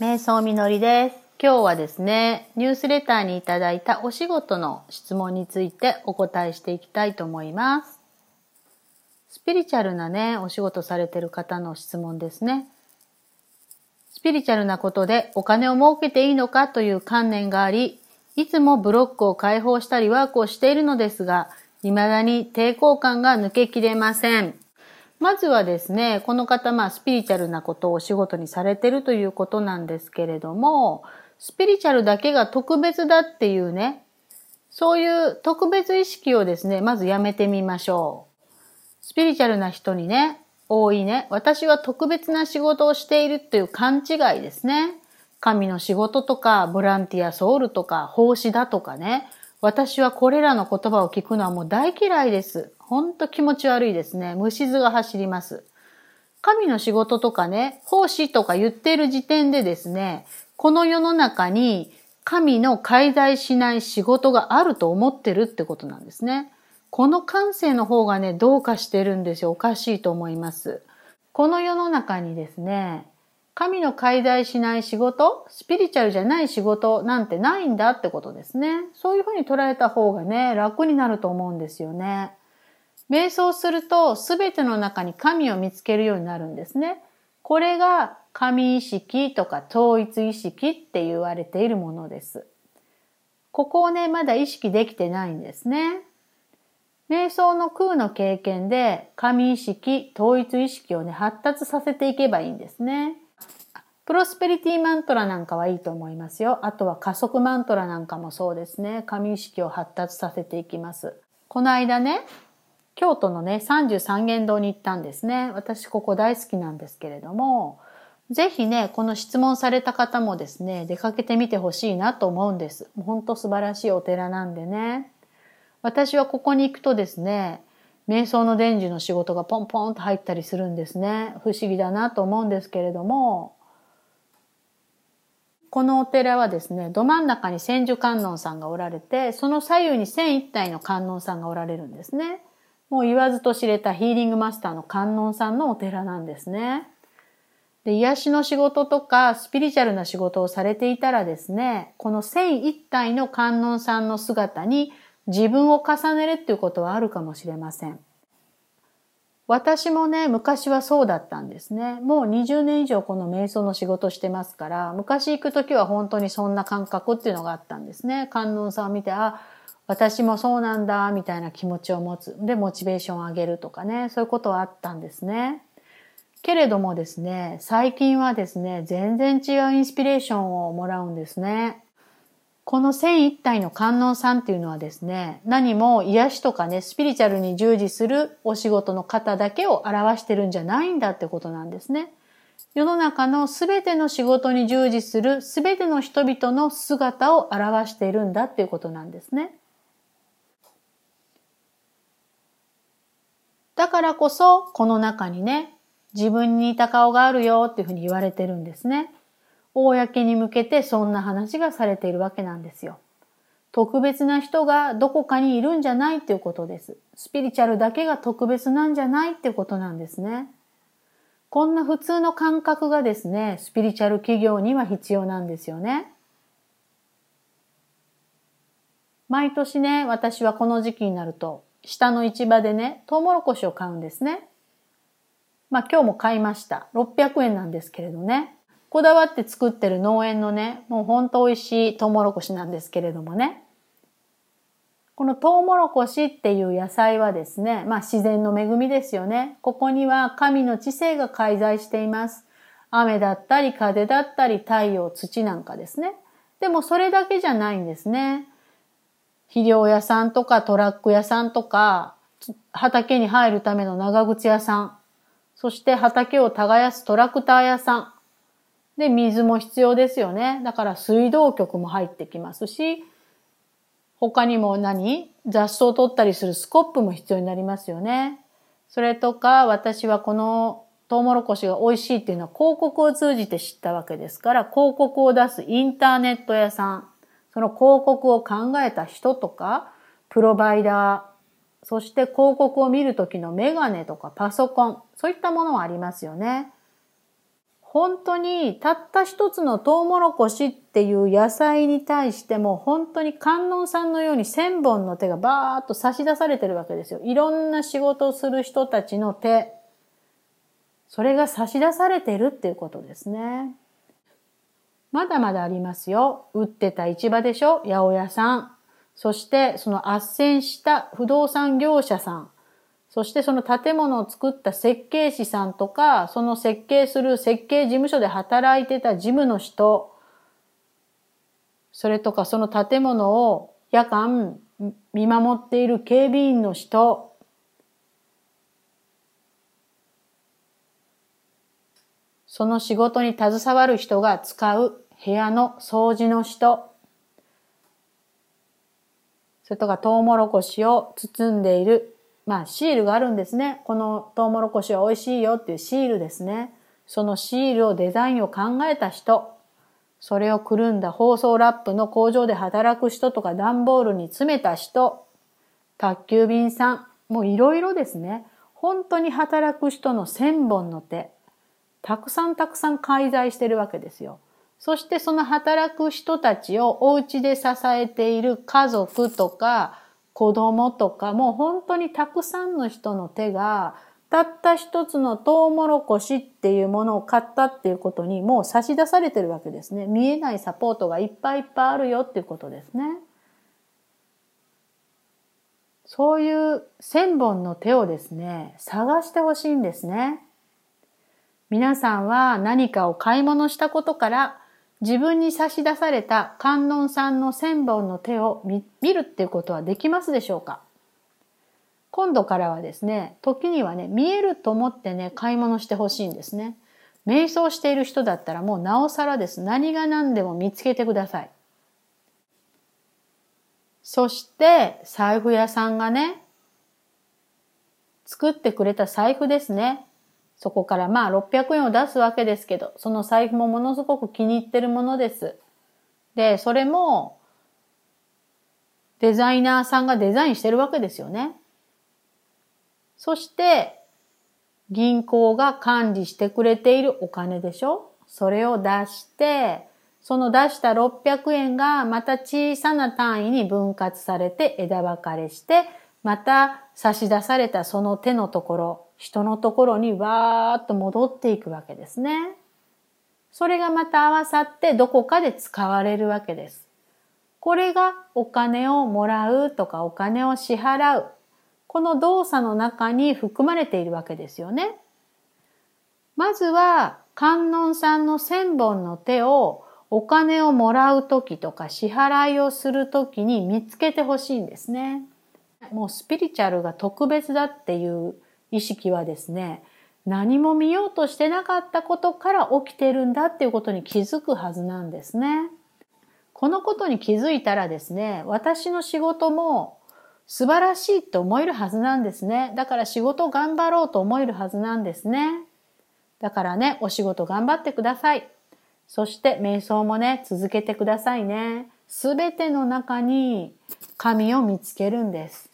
瞑想みのりです。今日はですね、ニュースレターにいただいたお仕事の質問についてお答えしていきたいと思います。スピリチュアルなね、お仕事されてる方の質問ですね。スピリチュアルなことでお金を儲けていいのかという観念があり、いつもブロックを解放したりワークをしているのですが、未だに抵抗感が抜けきれません。まずはですね、この方、まあ、スピリチュアルなことをお仕事にされてるということなんですけれども、スピリチュアルだけが特別だっていうね、そういう特別意識をですね、まずやめてみましょう。スピリチュアルな人にね、多いね、私は特別な仕事をしているっていう勘違いですね。神の仕事とか、ボランティアソウルとか、奉仕だとかね。私はこれらの言葉を聞くのはもう大嫌いです。ほんと気持ち悪いですね。虫図が走ります。神の仕事とかね、奉仕とか言っている時点でですね、この世の中に神の介在しない仕事があると思ってるってことなんですね。この感性の方がね、どうかしてるんですよ。おかしいと思います。この世の中にですね、神の介在しない仕事、スピリチュアルじゃない仕事なんてないんだってことですね。そういうふうに捉えた方がね、楽になると思うんですよね。瞑想すると全ての中に神を見つけるようになるんですね。これが神意識とか統一意識って言われているものです。ここをね、まだ意識できてないんですね。瞑想の空の経験で神意識、統一意識をね、発達させていけばいいんですね。プロスペリティマントラなんかはいいと思いますよ。あとは加速マントラなんかもそうですね。神意識を発達させていきます。この間ね、京都のね、33元堂に行ったんですね。私ここ大好きなんですけれども、ぜひね、この質問された方もですね、出かけてみてほしいなと思うんです。ほんと素晴らしいお寺なんでね。私はここに行くとですね、瞑想の伝授の仕事がポンポンと入ったりするんですね。不思議だなと思うんですけれども、このお寺はですね、ど真ん中に千手観音さんがおられて、その左右に千一体の観音さんがおられるんですね。もう言わずと知れたヒーリングマスターの観音さんのお寺なんですね。で、癒しの仕事とかスピリチュアルな仕事をされていたらですね、この千一体の観音さんの姿に自分を重ねるっていうことはあるかもしれません。私もね、昔はそうだったんですね。もう20年以上この瞑想の仕事してますから、昔行くときは本当にそんな感覚っていうのがあったんですね。観音さんを見て、あ、私もそうなんだ、みたいな気持ちを持つ。で、モチベーションを上げるとかね、そういうことはあったんですね。けれどもですね、最近はですね、全然違うインスピレーションをもらうんですね。この千一体の観音さんっていうのはですね、何も癒しとかね、スピリチュアルに従事するお仕事の方だけを表してるんじゃないんだってことなんですね。世の中のすべての仕事に従事するすべての人々の姿を表しているんだっていうことなんですね。だからこそ、この中にね、自分に似た顔があるよっていうふうに言われてるんですね。公に向けてそんな話がされているわけなんですよ。特別な人がどこかにいるんじゃないっていうことです。スピリチュアルだけが特別なんじゃないっていうことなんですね。こんな普通の感覚がですね、スピリチュアル企業には必要なんですよね。毎年ね、私はこの時期になると、下の市場でね、トウモロコシを買うんですね。まあ今日も買いました。600円なんですけれどね。こだわって作ってる農園のね、もうほんと美味しいトウモロコシなんですけれどもね。このトウモロコシっていう野菜はですね、まあ自然の恵みですよね。ここには神の知性が介在しています。雨だったり風だったり太陽、土なんかですね。でもそれだけじゃないんですね。肥料屋さんとかトラック屋さんとか、畑に入るための長靴屋さん、そして畑を耕すトラクター屋さん、で、水も必要ですよね。だから水道局も入ってきますし、他にも何？雑草を取ったりするスコップも必要になりますよね。それとか、私はこのトウモロコシが美味しいっていうのは広告を通じて知ったわけですから、広告を出すインターネット屋さん、その広告を考えた人とか、プロバイダー、そして広告を見るときのメガネとかパソコン、そういったものはありますよね。本当にたった一つのトウモロコシっていう野菜に対しても本当に観音さんのように千本の手がバーッと差し出されてるわけですよ。いろんな仕事をする人たちの手。それが差し出されてるっていうことですね。まだまだありますよ。売ってた市場でしょ八百屋さん。そしてその斡旋した不動産業者さん。そしてその建物を作った設計士さんとか、その設計する設計事務所で働いてた事務の人、それとかその建物を夜間見守っている警備員の人、その仕事に携わる人が使う部屋の掃除の人、それとかトウモロコシを包んでいるまあシールがあるんですね。このトウモロコシは美味しいよっていうシールですね。そのシールをデザインを考えた人、それをくるんだ包装ラップの工場で働く人とか段ボールに詰めた人、宅急便さん、もういろいろですね。本当に働く人の千本の手、たくさんたくさん介在してるわけですよ。そしてその働く人たちをお家で支えている家族とか子供とかもう本当にたくさんの人の手がたった一つのトウモロコシっていうものを買ったっていうことにもう差し出されてるわけですね。見えないサポートがいっぱいいっぱいあるよっていうことですね。そういう千本の手をですね、探してほしいんですね。皆さんは何かを買い物したことから自分に差し出された観音さんの千本の手を見るっていうことはできますでしょうか？今度からはですね、時にはね、見えると思ってね、買い物してほしいんですね。瞑想している人だったらもうなおさらです。何が何でも見つけてください。そして、財布屋さんがね、作ってくれた財布ですね。そこからまあ600円を出すわけですけど、その財布もものすごく気に入ってるものです。で、それもデザイナーさんがデザインしてるわけですよね。そして、銀行が管理してくれているお金でしょ？それを出して、その出した600円がまた小さな単位に分割されて枝分かれして、また差し出されたその手のところ、人のところにわーっと戻っていくわけですね。それがまた合わさってどこかで使われるわけです。これがお金をもらうとかお金を支払う。この動作の中に含まれているわけですよね。まずは観音さんの千本の手をお金をもらうときとか支払いをするときに見つけてほしいんですね。もうスピリチュアルが特別だっていう意識はですね、何も見ようとしてなかったことから起きてるんだっていうことに気づくはずなんですね。このことに気づいたらですね、私の仕事も素晴らしいと思えるはずなんですね。だから仕事頑張ろうと思えるはずなんですね。だからね、お仕事頑張ってください。そして瞑想もね、続けてくださいね。すべての中に神を見つけるんです。